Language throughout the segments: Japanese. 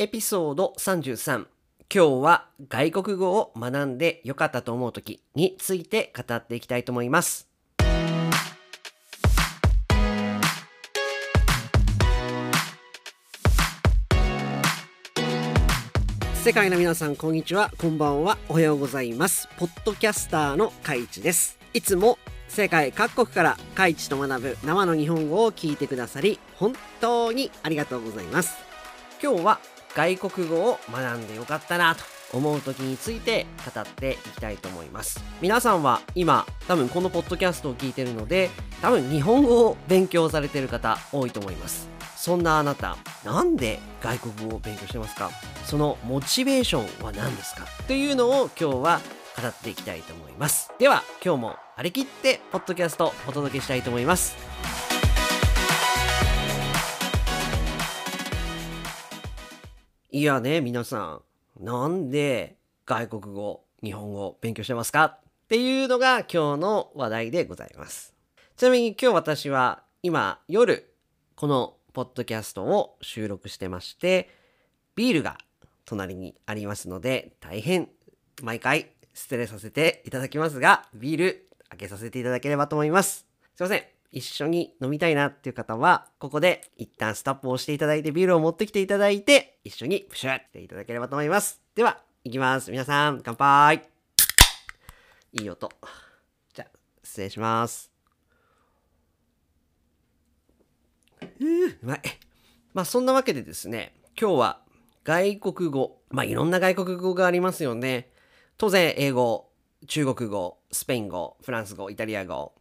エピソード33今日は外国語を学んでよかったと思う時について語っていきたいと思います。世界の皆さんこんにちは。こんばんは。おはようございます。ポッドキャスターのカイチです。いつも世界各国からカイチと学ぶ生の日本語を聞いてくださり本当にありがとうございます。今日は外国語を学んでよかったなと思う時について語っていきたいと思います。皆さんは今多分このポッドキャストを聞いてるので多分日本語を勉強されてる方多いと思います。そんなあなたなんで外国語を勉強してますか？そのモチベーションは何ですか？というのを今日は語っていきたいと思います。では今日も張り切ってポッドキャストお届けしたいと思います。いやね皆さんなんで外国語日本語勉強してますか？っていうのが今日の話題でございます。ちなみに今日私は今夜このポッドキャストを収録してましてビールが隣にありますので大変毎回失礼させていただきますがビール開けさせていただければと思います。すいません。一緒に飲みたいなっていう方はここで一旦スタップをしていただいてビールを持ってきていただいて一緒にプシュっていただければと思います。では行きます。皆さん乾杯。いい音。じゃあ失礼します。うーうまい。まあそんなわけでですね今日は外国語。まあいろんな外国語がありますよね。当然英語中国語スペイン語フランス語イタリア語。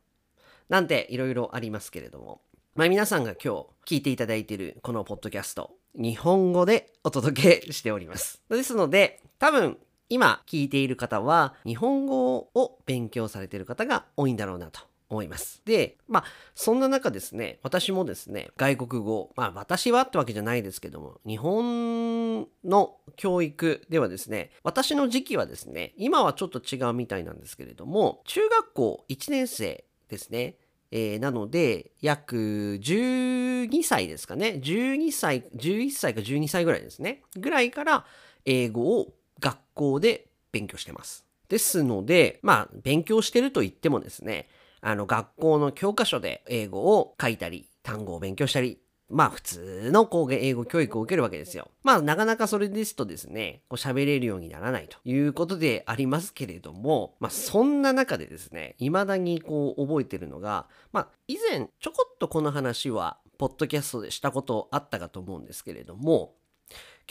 なんていろいろありますけれどもまあ皆さんが今日聞いていただいているこのポッドキャスト日本語でお届けしておりますですので多分今聞いている方は日本語を勉強されている方が多いんだろうなと思います。で、まあ、そんな中ですね、私もですね、外国語、まあ、私はってわけじゃないですけども、日本の教育ではですね、私の時期はですね、今はちょっと違うみたいなんですけれども、中学校1年生ですね、えー、なので、約12歳ですかね、12歳、11歳か12歳ぐらいですね、ぐらいから英語を学校で勉強してます。ですので、まあ、勉強してると言ってもですね、あの学校の教科書で英語を書いたり、単語を勉強したり、まあ普通の英語教育を受けるわけですよ。まあなかなかそれですとですね、喋れるようにならないということでありますけれども、まあそんな中でですね、未だにこう覚えてるのが、まあ以前ちょこっとこの話はポッドキャストでしたことあったかと思うんですけれども、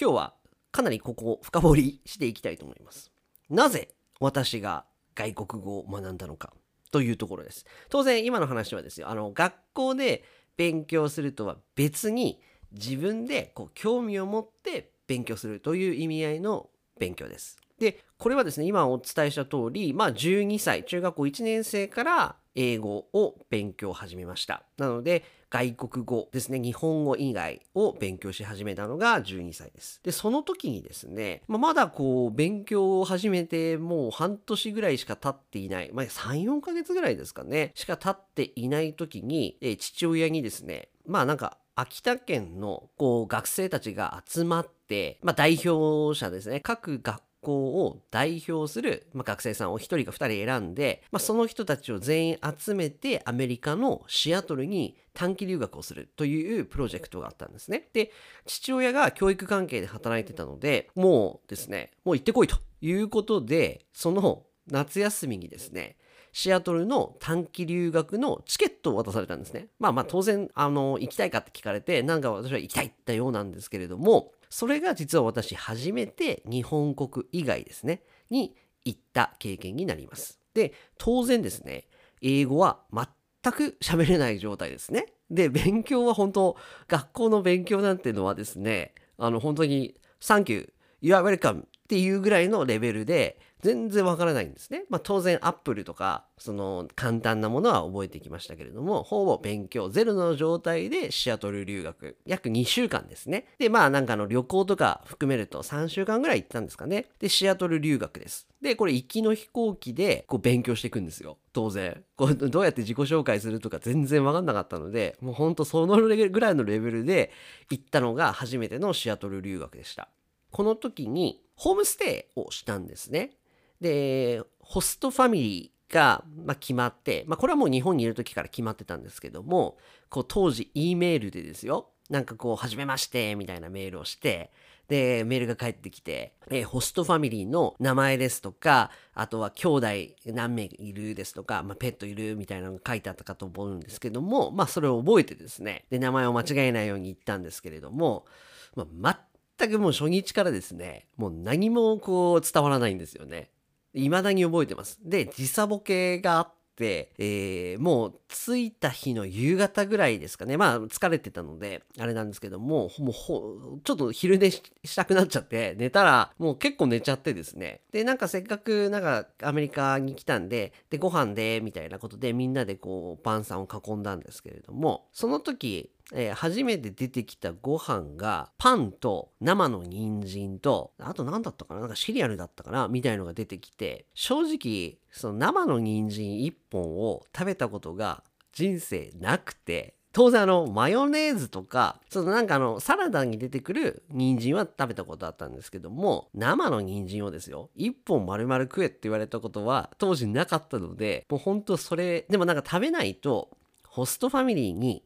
今日はかなりここを深掘りしていきたいと思います。なぜ私が外国語を学んだのか。というところです。当然今の話はですよあの学校で勉強するとは別に自分でこう興味を持って勉強するという意味合いの勉強です。でこれはですね今お伝えした通りまあ12歳中学校1年生から英語を勉強始めました。なので外国語ですね日本語以外を勉強し始めたのが12歳ですでその時にですね、まあ、まだこう勉強を始めてもう半年ぐらいしか経っていない、まあ、34ヶ月ぐらいですかねしか経っていない時に、え父親にですねまあなんか秋田県のこう学生たちが集まって、まあ、代表者ですね各学校を代表する、まあ、学生さんを1人か2人選んで、まあ、その人たちを全員集めてアメリカのシアトルに短期留学をするというプロジェクトがあったんですね。で父親が教育関係で働いてたのでもうですねもう行ってこいということでその夏休みにですねシアトルの短期留学のチケットを渡されたんですね。まあまあ当然、あの、行きたいかって聞かれて、なんか私は行きたいってようなんですけれども、それが実は私初めて日本国以外ですね、に行った経験になります。で、当然ですね、英語は全く喋れない状態ですね。で、勉強は本当、学校の勉強なんていうのはですね、あの本当に、サンキュー、You are welcome っていうぐらいのレベルで全然わからないんですね。まあ当然アップルとかその簡単なものは覚えてきましたけれどもほぼ勉強ゼロの状態でシアトル留学約2週間ですね。でまあなんかの旅行とか含めると3週間ぐらい行ったんですかね。でシアトル留学です。でこれ行きの飛行機でこう勉強していくんですよ当然こうどうやって自己紹介するとか全然わかんなかったのでもうほんとそのぐらいのレベルで行ったのが初めてのシアトル留学でした。この時にホームステイをしたんですね。で、ホストファミリーが、ま決まって、まあ、これはもう日本にいる時から決まってたんですけども、こう当時 E メールでですよ、なんかこう、はじめまして、みたいなメールをして、で、メールが返ってきて、えホストファミリーの名前ですとか、あとは兄弟何名いるですとか、まあ、ペットいるみたいなのが書いてあったかと思うんですけども、まあ、それを覚えてですね、で、名前を間違えないように言ったんですけれども、まあ、全くもう初日からですね、もう何もこう伝わらないんですよね。未だに覚えてます。で、時差ボケがあって、えー、もう着いた日の夕方ぐらいですかね。まあ疲れてたので、あれなんですけども、もうほ、ちょっと昼寝したくなっちゃって、寝たらもう結構寝ちゃってですね。で、なんかせっかくなんかアメリカに来たんで、で、ご飯で、みたいなことでみんなでこう、パンさんを囲んだんですけれども、その時、えー、初めて出てきたご飯がパンと生の人参とあと何だったかななんかシリアルだったかなみたいのが出てきて正直その生の人参1本を食べたことが人生なくて当然あのマヨネーズとかそのなんかあのサラダに出てくる人参は食べたことあったんですけども生の人参をですよ1本丸々食えって言われたことは当時なかったのでもうほんとそれでもなんか食べないとホストファミリーに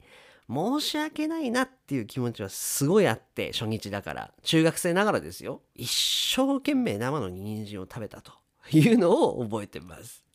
申し訳ないなっていう気持ちはすごいあって初日だから。中学生ながらですよ。一生懸命生の人参を食べたというのを覚えてます。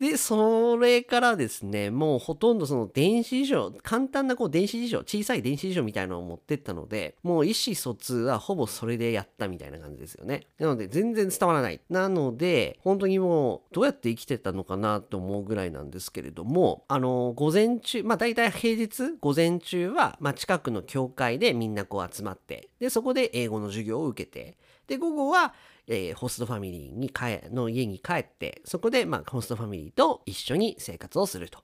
で、それからですね、もうほとんどその電子辞書、簡単なこう電子辞書、小さい電子辞書みたいなのを持ってったので、もう意思疎通はほぼそれでやったみたいな感じですよね。なので全然伝わらない。なので、本当にもうどうやって生きてたのかなと思うぐらいなんですけれども、あの、午前中、まあ大体平日、午前中は、まあ近くの教会でみんなこう集まって、で、そこで英語の授業を受けて、で、午後は、えー、ホストファミリーに帰の家に帰ってそこで、まあ、ホストファミリーと一緒に生活をすると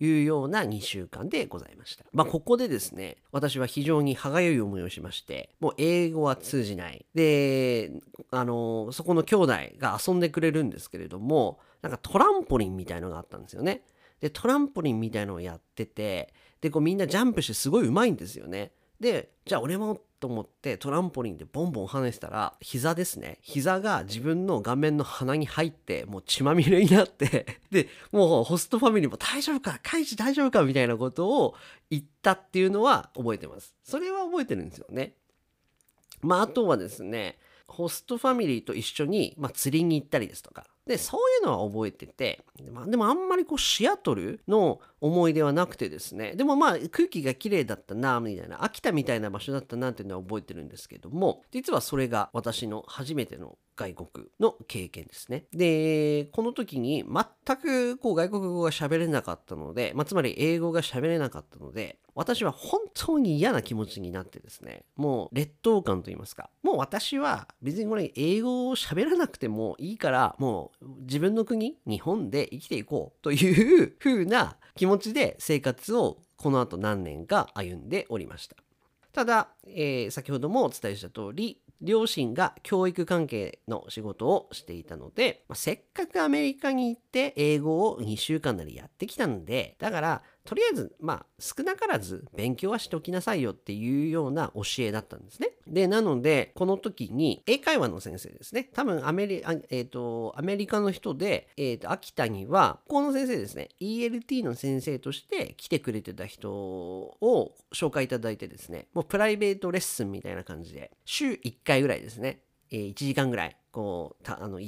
いうような2週間でございました。まあ、ここでですね、私は非常に歯がゆい思いをしまして、もう英語は通じない。で、あの、そこの兄弟が遊んでくれるんですけれども、なんかトランポリンみたいのがあったんですよね。で、トランポリンみたいのをやってて、で、こうみんなジャンプしてすごい上手いんですよね。で、じゃあ俺もと思ってトランポリンでボンボン跳ねてたら膝ですね。膝が自分の顔面の鼻に入ってもう血まみれになって でもうホストファミリーも大丈夫か？カイジ大丈夫か？みたいなことを言ったっていうのは覚えてます。それは覚えてるんですよね。まああとはですねホストファミリーと一緒に、まあ、釣りに行ったりですとかでそういうのは覚えてて、まあ、でもあんまりこうシアトルの思い出はなくてですね。でもまあ空気が綺麗だったなみたいな秋田みたいな場所だったなっていうのは覚えてるんですけども実はそれが私の初めての外国の経験ですね。で、この時に全くこう外国語が喋れなかったので、まあ、つまり英語が喋れなかったので、私は本当に嫌な気持ちになってですね、もう劣等感と言いますか、もう私は別にこれ英語を喋らなくてもいいから、もう自分の国、日本で生きていこうという風な気持ちで生活をこの後何年か歩んでおりました。ただ、えー、先ほどもお伝えした通り、両親が教育関係の仕事をしていたので、まあ、せっかくアメリカに行って英語を2週間なりやってきたんでだからとりあえずまあ少なからず勉強はしておきなさいよっていうような教えだったんですね。でなのでこの時に英会話の先生ですね。多分アメリ,、えーと、アメリカの人で、えーと、秋田にはこの先生ですね。ELT の先生として来てくれてた人を紹介いただいてですね。もうプライベートレッスンみたいな感じで週1回ぐらいですね、えー、1時間ぐらいこうたあの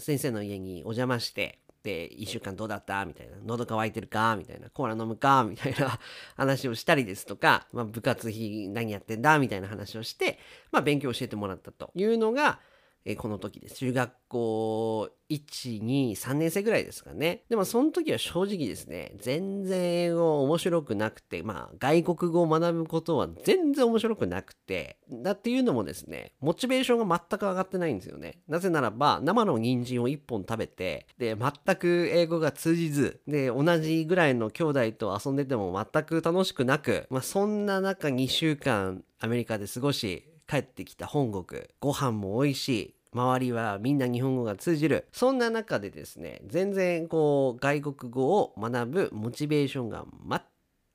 先生の家にお邪魔してて1週間どうだった？みたいな。喉乾いてるか？みたいな。コーラ飲むか？みたいな 話をしたりですとか、まあ、部活費何やってんだ？みたいな話をして、まあ、勉強教えてもらったというのがえこの時です。中学校1、2、3年生ぐらいですかね。でもその時は正直ですね、全然英語面白くなくて、まあ外国語を学ぶことは全然面白くなくて、だっていうのもですね、モチベーションが全く上がってないんですよね。なぜならば、生の人参を1本食べて、で、全く英語が通じず、で、同じぐらいの兄弟と遊んでても全く楽しくなく、まあそんな中2週間アメリカで過ごし、帰ってきた本国、ご飯も美味しい、周りはみんな日本語が通じる。そんな中でですね、全然こう外国語を学ぶモチベーションが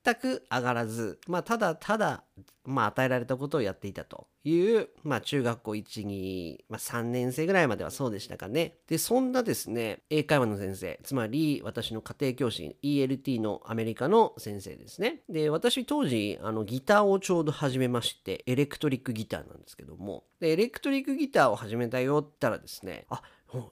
全く上がらず、まあただただ、まあ与えられたことをやっていたという、まあ中学校1、2、まあ3年生ぐらいまではそうでしたかね。で、そんなですね、英会話の先生、つまり私の家庭教師、ELT のアメリカの先生ですね。で、私当時、あのギターをちょうど始めまして、エレクトリックギターなんですけども、で、エレクトリックギターを始めたよったらですね、あ、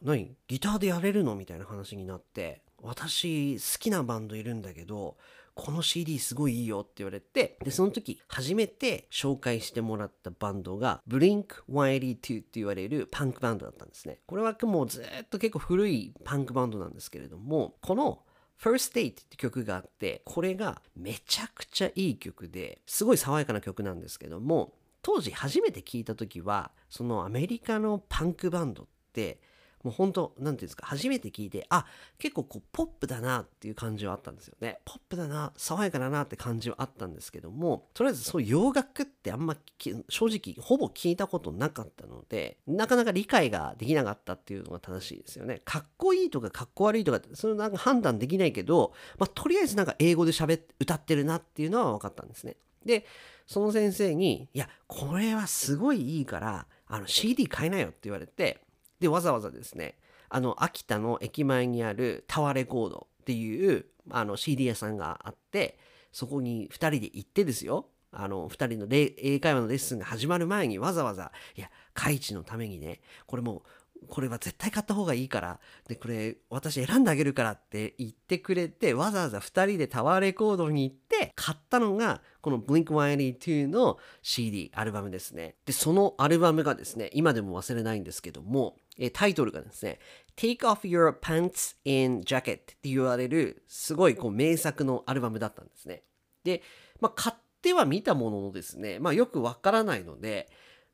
何？ギターでやれるの？みたいな話になって、私好きなバンドいるんだけど、この CD すごいいいよって言われて、で、その時初めて紹介してもらったバンドが Blink182 って言われるパンクバンドだったんですね。これはもうずっと結構古いパンクバンドなんですけれども、この First Date って曲があって、これがめちゃくちゃいい曲で、すごい爽やかな曲なんですけども、当時初めて聞いた時は、そのアメリカのパンクバンドって、もう本当なんていうんですか、初めて聞いて、あ、結構こう、ポップだなっていう感じはあったんですよね。ポップだな、爽やかだなって感じはあったんですけども、とりあえずそう洋楽ってあんま正直、ほぼ聞いたことなかったので、なかなか理解ができなかったっていうのが正しいですよね。かっこいいとかかっこ悪いとかって、それなんか判断できないけど、まあ、とりあえずなんか英語で喋って、歌ってるなっていうのは分かったんですね。で、その先生に、いや、これはすごいいいから、あの CD 買いなよって言われて、で、わざわざですね、あの、秋田の駅前にあるタワーレコードっていう、あの、CD 屋さんがあって、そこに2人で行ってですよ、あの、2人の英会話のレッスンが始まる前にわざわざ、いや、カイチのためにね、これもう、これは絶対買った方がいいから、で、これ私選んであげるからって言ってくれて、わざわざ2人でタワーレコードに行って、買ったのが、この Blink182 の CD、アルバムですね。で、そのアルバムがですね、今でも忘れないんですけども、えタイトルがですね、Take off your pants and jacket って言われる、すごいこう名作のアルバムだったんですね。で、まあ、買っては見たもののですね、まあ、よくわからないので、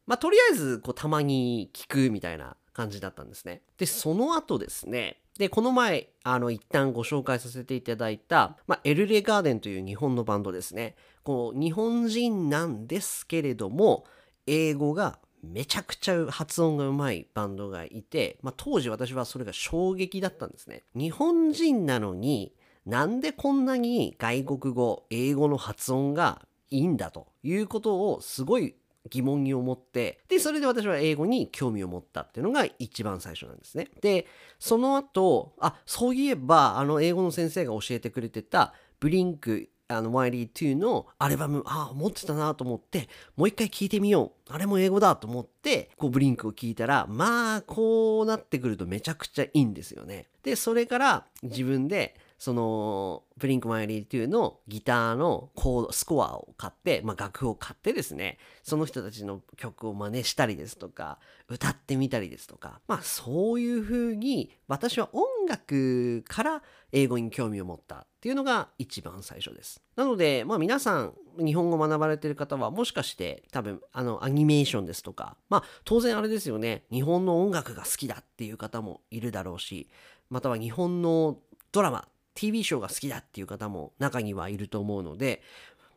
まあ、とりあえず、こう、たまに聞くみたいな感じだったんですね。で、その後ですね、で、この前、あの、一旦ご紹介させていただいた、まあ、エルレガーデンという日本のバンドですね。こう、日本人なんですけれども、英語がめちゃくちゃ発音がうまいバンドがいて、まあ、当時私はそれが衝撃だったんですね。日本人なのに、なんでこんなに外国語、英語の発音がいいんだということをすごい疑問に思って、で、それで私は英語に興味を持ったっていうのが一番最初なんですね。で、その後、あ、そういえば、あの、英語の先生が教えてくれてた、ブリンク、あの、YD2 のアルバム、あ、持ってたなと思って、もう一回聞いてみよう。あれも英語だと思って、こう、ブリンクを聞いたら、まあ、こうなってくるとめちゃくちゃいいんですよね。で、それから自分で、その、ブリンクマイリー2のギターのコード、スコアを買って、まあ楽譜を買ってですね、その人たちの曲を真似したりですとか、歌ってみたりですとか、まあそういう風に、私は音楽から英語に興味を持ったっていうのが一番最初です。なので、まあ皆さん、日本語学ばれてる方は、もしかして多分、あの、アニメーションですとか、まあ当然あれですよね、日本の音楽が好きだっていう方もいるだろうし、または日本のドラマ、TV ショーが好きだっていう方も中にはいると思うので、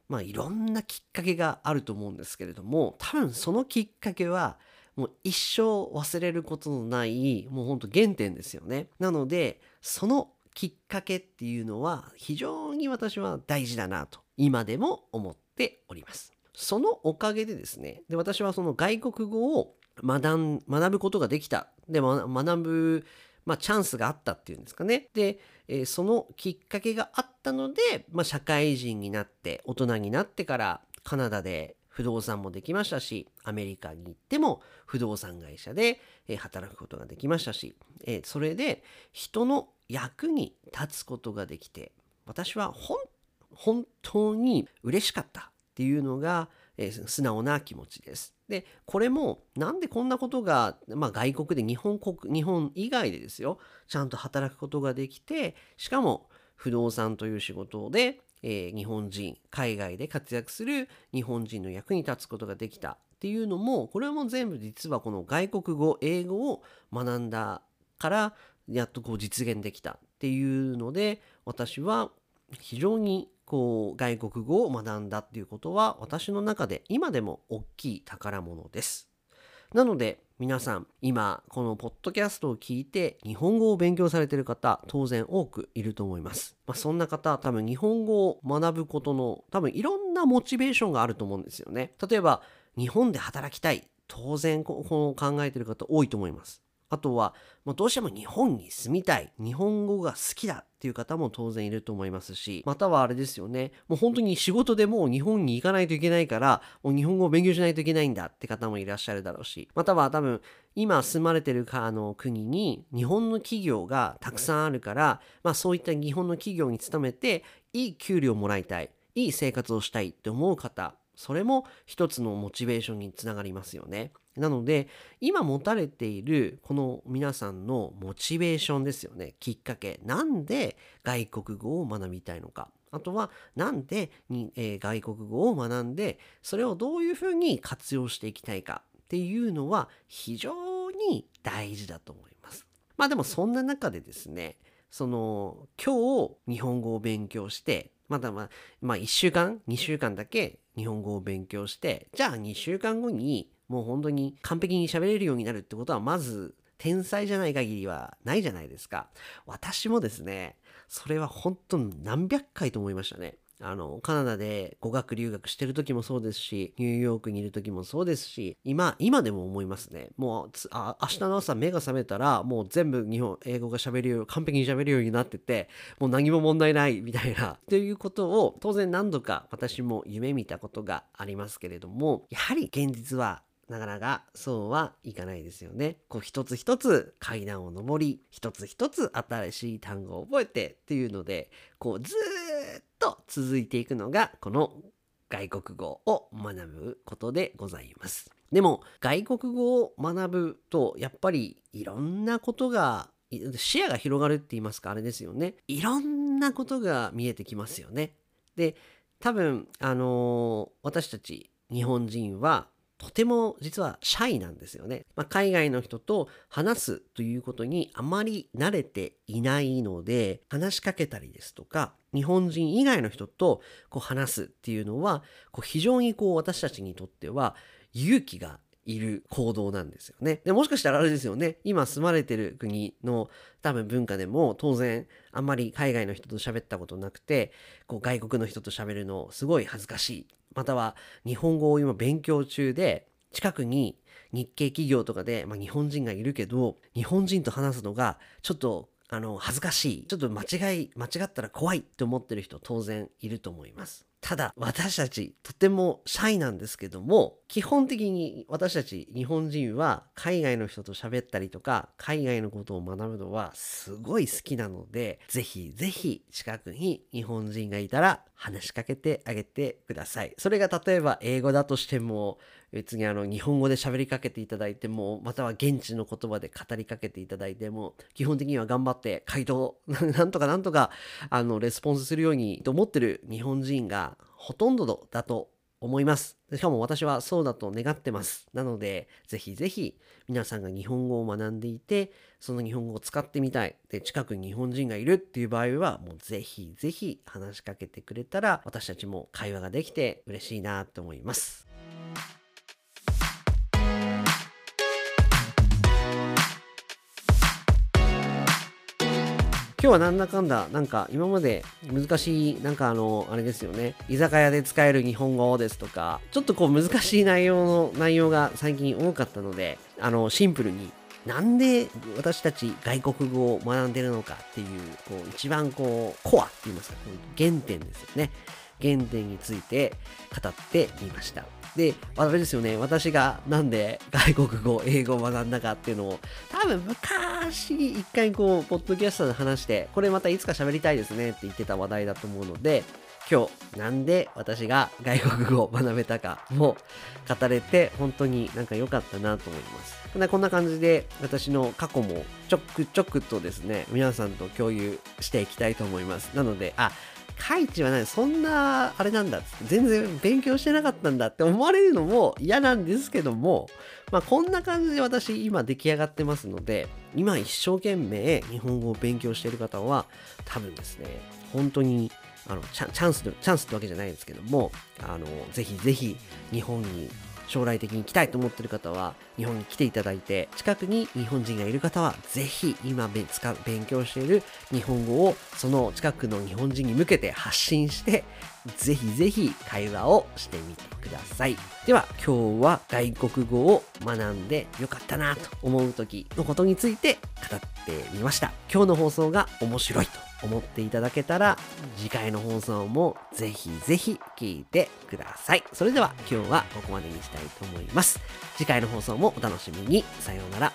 まあいろんなきっかけがあると思うんですけれども、多分そのきっかけは、もう一生忘れることのない、もうほんと原点ですよね。なので、そのきっかけっていうのは非常に私は大事だなと、今でも思っております。そのおかげでですね、で私はその外国語を学ん学ぶことができた。で、学ぶまあ、チャンスがあったっていうんですかね。で、えーそのきっかけがあったので、まあ、社会人になって、大人になってから、カナダで不動産もできましたし、アメリカに行っても不動産会社で、働くことができましたし、えーそれで人の役に立つことができて、私は本本当に嬉しかったっていうのが、えー素直な気持ちです。でこれもなんでこんなことが、まあ、外国で日本国日本以外でですよちゃんと働くことができてしかも不動産という仕事で、えー、日本人海外で活躍する日本人の役に立つことができたっていうのもこれはもう全部実はこの外国語英語を学んだからやっとこう実現できたっていうので私は非常にこう外国語を学んだっていうことは私の中で今でも大きい宝物です。なので皆さん今このポッドキャストを聞いて日本語を勉強されている方当然多くいると思います。まあ、そんな方多分日本語を学ぶことの多分いろんなモチベーションがあると思うんですよね。例えば日本で働きたい当然この考えてる方多いと思います。あとは、もうどうしても日本に住みたい、日本語が好きだっていう方も当然いると思いますし、またはあれですよね、もう本当に仕事でもう日本に行かないといけないから、もう日本語を勉強しないといけないんだって方もいらっしゃるだろうし、または多分、今住まれてるかあの国に日本の企業がたくさんあるから、まあそういった日本の企業に勤めて、いい給料をもらいたい、いい生活をしたいって思う方、それも一つのモチベーションにつながりますよね。なので、今持たれているこの皆さんのモチベーションですよね。きっかけ。なんで外国語を学びたいのか。あとは、なんでに、えー、外国語を学んで、それをどういうふうに活用していきたいかっていうのは非常に大事だと思います。まあでもそんな中でですね、その今日日本語を勉強してまだまあ、まあ1週間、2週間だけ日本語を勉強して、じゃあ2週間後にもう本当に完璧に喋れるようになるってことは、まず天才じゃない限りはないじゃないですか。私もですね、それは本当何百回と思いましたね。あの、カナダで語学留学してる時もそうですし、ニューヨークにいる時もそうですし、今、今でも思いますね。もう、あ明日の朝目が覚めたら、もう全部日本、英語が喋るよう、完璧に喋るようになってて、もう何も問題ないみたいな、ということを、当然何度か私も夢見たことがありますけれども、やはり現実はなかなかそうはいかないですよね。こう一つ一つ階段を上り、一つ一つ新しい単語を覚えてっていうので、こうずっと続いていくのがこの外国語を学ぶことでございます。でも外国語を学ぶとやっぱりいろんなことが視野が広がるって言いますかあれですよね。いろんなことが見えてきますよね。で多分あのー、私たち日本人はとても実はシャイなんですよね。まあ、海外の人と話すということにあまり慣れていないので、話しかけたりですとか、日本人以外の人とこう話すっていうのは、こう非常にこう私たちにとっては勇気がいる行動なんですよね。でもしかしたらあれですよね。今住まれてる国の多分文化でも当然あんまり海外の人と喋ったことなくて、こう外国の人と喋るのすごい恥ずかしいまたは日本語を今勉強中で近くに日系企業とかで、まあ、日本人がいるけど日本人と話すのがちょっとあの恥ずかしいちょっと間違い間違ったら怖いって思ってる人当然いると思いますただ私たちとてもシャイなんですけども基本的に私たち日本人は海外の人と喋ったりとか海外のことを学ぶのはすごい好きなのでぜひぜひ近くに日本人がいたら話しかけてあげてください。それが例えば英語だとしても別にあの日本語で喋りかけていただいてもまたは現地の言葉で語りかけていただいても基本的には頑張って回答なんとかなんとかあのレスポンスするようにと思ってる日本人がほとんどだと思います。しかも私はそうだと願ってます。なので、ぜひぜひ皆さんが日本語を学んでいて、その日本語を使ってみたい。で、近くに日本人がいるっていう場合は、もうぜひぜひ話しかけてくれたら、私たちも会話ができて嬉しいなと思います。今日はなんだかんだ、なんか今まで難しい、なんかあの、あれですよね、居酒屋で使える日本語ですとか、ちょっとこう難しい内容の内容が最近多かったので、あの、シンプルになんで私たち外国語を学んでるのかっていう、こう、一番こう、コアって言いますか、原点ですよね。原点について語ってみました。で、あれですよね、私がなんで外国語、英語を学んだかっていうのを、多分昔一回こう、ポッドキャストで話して、これまたいつか喋りたいですねって言ってた話題だと思うので、今日なんで私が外国語を学べたかも語れて本当になんか良かったなと思います。こんな感じで私の過去もちょくちょくとですね、皆さんと共有していきたいと思います。なので、あ、カイチはね、そんな、あれなんだ、全然勉強してなかったんだって思われるのも嫌なんですけども、まあこんな感じで私今出来上がってますので、今一生懸命日本語を勉強している方は、多分ですね、本当にあのチャンスチャンスってわけじゃないんですけどもあのぜひぜひ日本に将来的に来たいと思ってる方は日本に来ていただいて近くに日本人がいる方はぜひ今使う勉強している日本語をその近くの日本人に向けて発信してぜひぜひ会話をしてみてください。では今日は外国語を学んでよかったなと思う時のことについて語ってみました。今日の放送が面白いと。思っていただけたら次回の放送もぜひぜひ聞いてください。それでは今日はここまでにしたいと思います。次回の放送もお楽しみに。さようなら。